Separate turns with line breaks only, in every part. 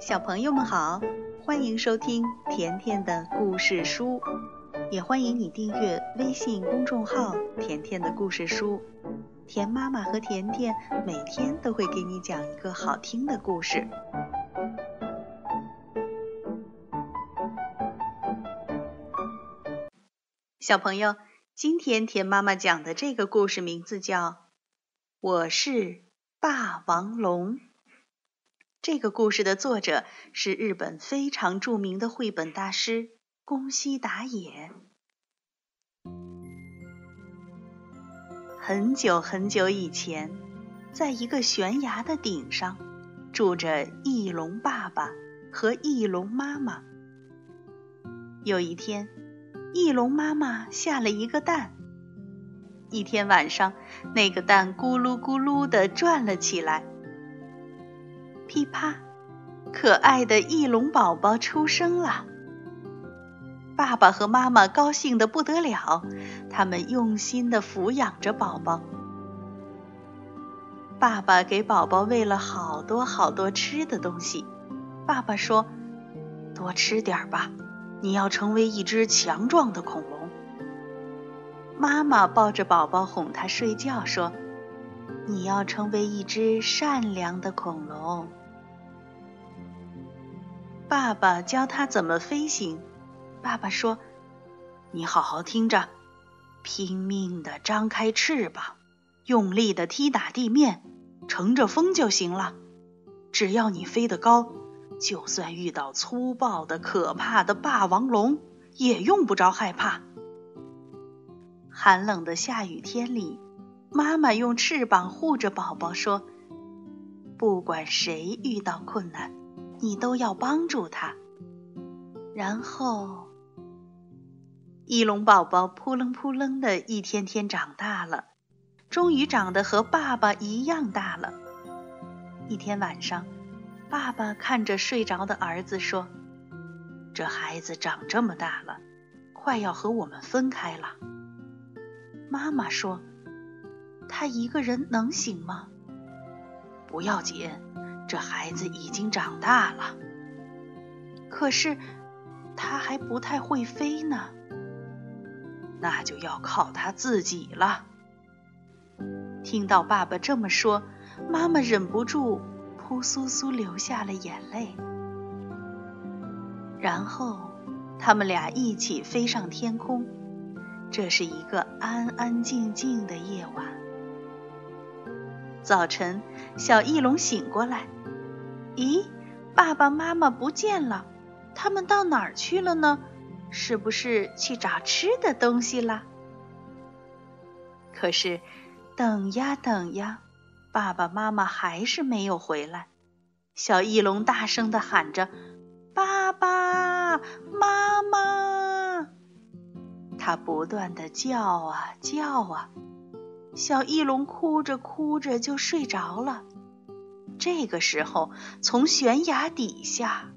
小朋友们好，欢迎收听甜甜的故事书，也欢迎你订阅微信公众号“甜甜的故事书”。甜妈妈和甜甜每天都会给你讲一个好听的故事。小朋友，今天甜妈妈讲的这个故事名字叫《我是霸王龙》。这个故事的作者是日本非常著名的绘本大师宫西达也。很久很久以前，在一个悬崖的顶上，住着翼龙爸爸和翼龙妈妈。有一天，翼龙妈妈下了一个蛋。一天晚上，那个蛋咕噜咕噜地转了起来。噼啪，可爱的翼龙宝宝出生了。爸爸和妈妈高兴得不得了，他们用心地抚养着宝宝。爸爸给宝宝喂了好多好多吃的东西。爸爸说：“多吃点吧，你要成为一只强壮的恐龙。”妈妈抱着宝宝哄他睡觉，说：“你要成为一只善良的恐龙。”爸爸教他怎么飞行。爸爸说：“你好好听着，拼命地张开翅膀，用力地踢打地面，乘着风就行了。只要你飞得高，就算遇到粗暴的、可怕的霸王龙，也用不着害怕。”寒冷的下雨天里，妈妈用翅膀护着宝宝，说：“不管谁遇到困难。”你都要帮助他，然后，翼龙宝宝扑棱扑棱的一天天长大了，终于长得和爸爸一样大了。一天晚上，爸爸看着睡着的儿子说：“这孩子长这么大了，快要和我们分开了。”妈妈说：“他一个人能行吗？”不要紧。这孩子已经长大了，可是他还不太会飞呢。那就要靠他自己了。听到爸爸这么说，妈妈忍不住扑簌簌流下了眼泪。然后他们俩一起飞上天空。这是一个安安静静的夜晚。早晨，小翼龙醒过来。咦，爸爸妈妈不见了，他们到哪儿去了呢？是不是去找吃的东西了？可是，等呀等呀，爸爸妈妈还是没有回来。小翼龙大声的喊着：“爸爸妈妈！”它不断的叫啊叫啊，小翼龙哭着哭着就睡着了。这个时候，从悬崖底下，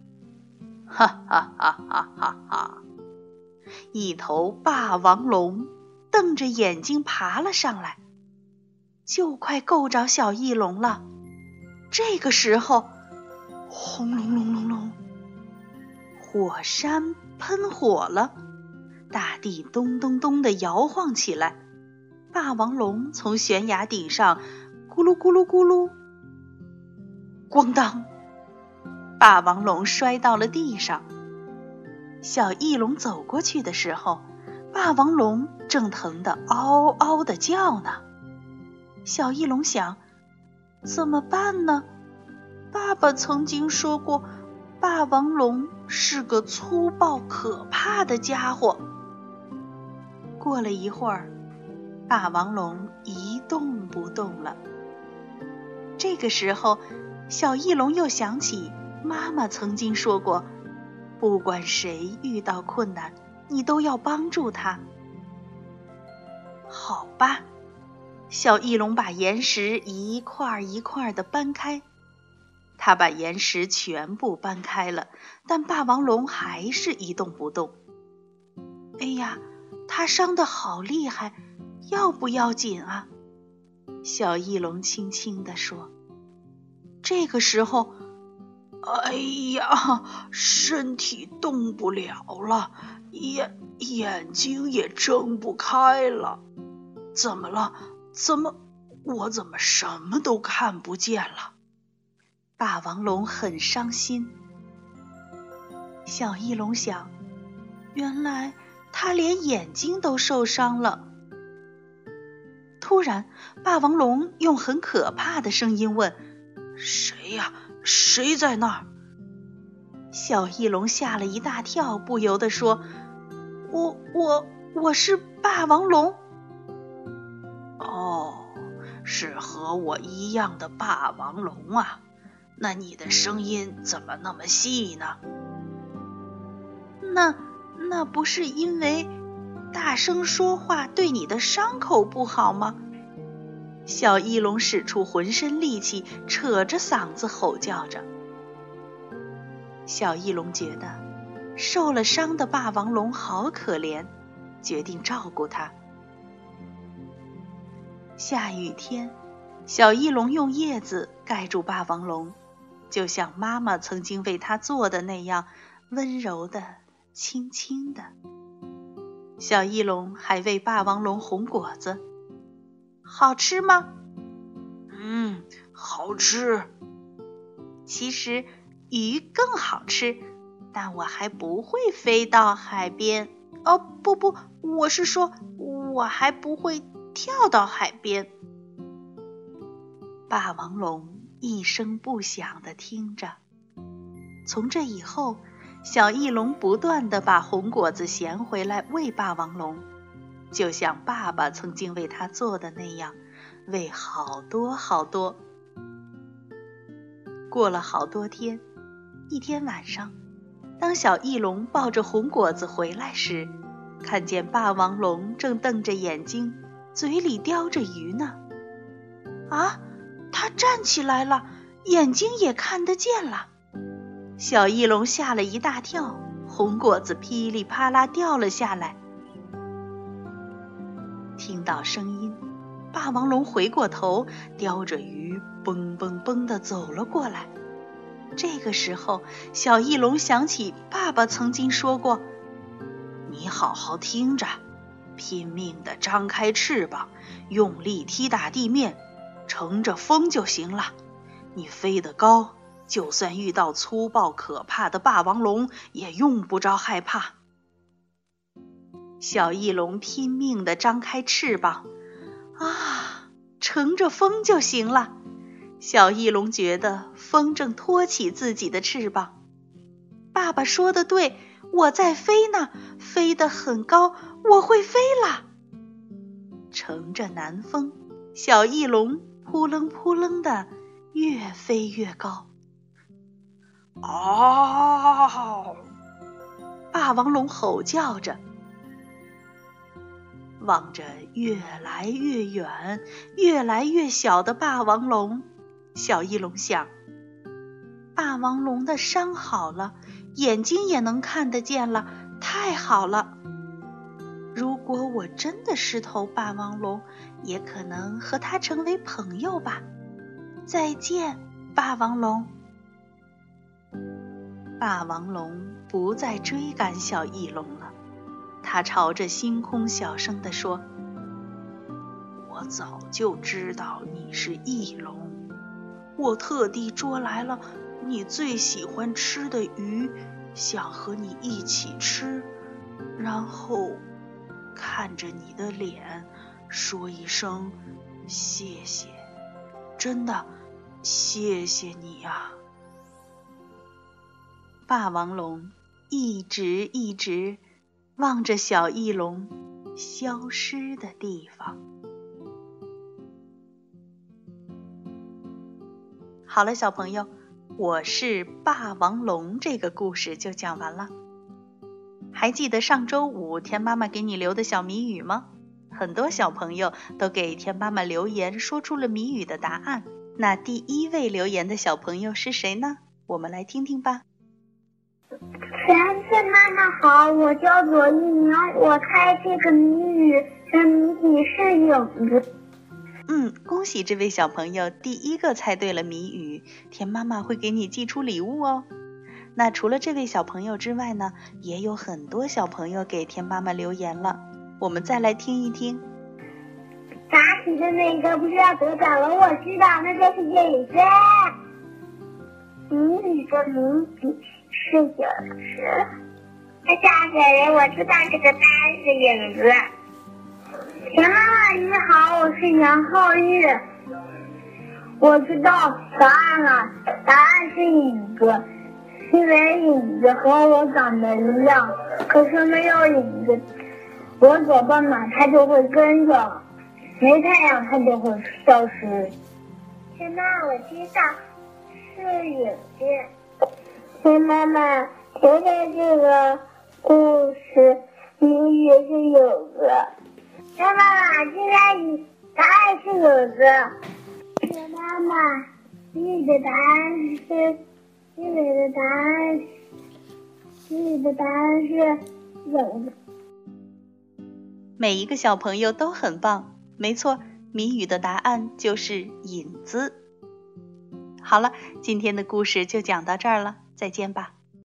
哈哈哈哈哈哈！一头霸王龙瞪着眼睛爬了上来，就快够着小翼龙了。这个时候，轰隆隆隆隆，火山喷火了，大地咚咚咚的摇晃起来，霸王龙从悬崖顶上咕噜咕噜咕噜。咣当！霸王龙摔到了地上。小翼龙走过去的时候，霸王龙正疼得嗷嗷的叫呢。小翼龙想：怎么办呢？爸爸曾经说过，霸王龙是个粗暴可怕的家伙。过了一会儿，霸王龙一动不动了。这个时候。小翼龙又想起妈妈曾经说过：“不管谁遇到困难，你都要帮助他。”好吧，小翼龙把岩石一块一块的搬开。他把岩石全部搬开了，但霸王龙还是一动不动。哎呀，他伤得好厉害，要不要紧啊？小翼龙轻轻地说。这个时候，哎呀，身体动不了了，眼眼睛也睁不开了。怎么了？怎么我怎么什么都看不见了？霸王龙很伤心。小翼龙想，原来他连眼睛都受伤了。突然，霸王龙用很可怕的声音问：“谁呀？谁在那儿？”小翼龙吓了一大跳，不由得说：“我我我是霸王龙。”哦，是和我一样的霸王龙啊！那你的声音怎么那么细呢？那那不是因为大声说话对你的伤口不好吗？小翼龙使出浑身力气，扯着嗓子吼叫着。小翼龙觉得受了伤的霸王龙好可怜，决定照顾它。下雨天，小翼龙用叶子盖住霸王龙，就像妈妈曾经为它做的那样，温柔的。轻轻的，小翼龙还为霸王龙红果子，好吃吗？嗯，好吃。其实鱼更好吃，但我还不会飞到海边。哦，不不，我是说，我还不会跳到海边。霸王龙一声不响的听着，从这以后。小翼龙不断地把红果子衔回来喂霸王龙，就像爸爸曾经为他做的那样，喂好多好多。过了好多天，一天晚上，当小翼龙抱着红果子回来时，看见霸王龙正瞪着眼睛，嘴里叼着鱼呢。啊，它站起来了，眼睛也看得见了。小翼龙吓了一大跳，红果子噼里啪啦掉了下来。听到声音，霸王龙回过头，叼着鱼，蹦蹦蹦的走了过来。这个时候，小翼龙想起爸爸曾经说过：“你好好听着，拼命的张开翅膀，用力踢打地面，乘着风就行了。你飞得高。”就算遇到粗暴可怕的霸王龙，也用不着害怕。小翼龙拼命地张开翅膀，啊，乘着风就行了。小翼龙觉得风正托起自己的翅膀。爸爸说的对，我在飞呢，飞得很高，我会飞了。乘着南风，小翼龙扑棱扑棱的越飞越高。哦！霸王龙吼叫着，望着越来越远、越来越小的霸王龙，小翼龙想：霸王龙的伤好了，眼睛也能看得见了，太好了！如果我真的是头霸王龙，也可能和它成为朋友吧。再见，霸王龙。霸王龙不再追赶小翼龙了，他朝着星空小声地说：“我早就知道你是翼龙，我特地捉来了你最喜欢吃的鱼，想和你一起吃，然后看着你的脸说一声谢谢，真的谢谢你呀。”霸王龙一直一直望着小翼龙消失的地方。好了，小朋友，我是霸王龙这个故事就讲完了。还记得上周五天妈妈给你留的小谜语吗？很多小朋友都给天妈妈留言，说出了谜语的答案。那第一位留言的小朋友是谁呢？我们来听听吧。
全亲妈妈好，我叫左一鸣，我猜这个谜语的谜底是影子。
嗯，恭喜这位小朋友第一个猜对了谜语，田妈妈会给你寄出礼物哦。那除了这位小朋友之外呢，也有很多小朋友给田妈妈留言了，我们再来听一听。
答题的那个不知道得奖了，我知道，那就是影子。谜语的谜底是影子。吓死人！我知道这个答案是影子。田妈妈你好，我是杨浩玉。我知道答案了，答案是影子，因为影子和我长得一样，可是没有影子，我走到哪它就会跟着，没太阳它就会消失。田妈，我知道是影子。田妈妈，现在这个故事谜语是影子。田妈妈，现在答案是影子。田妈妈，你的答案是，你的答案，你的答案是影子。
每一个小朋友都很棒，没错，谜语的答案就是影子。好了，今天的故事就讲到这儿了，再见吧。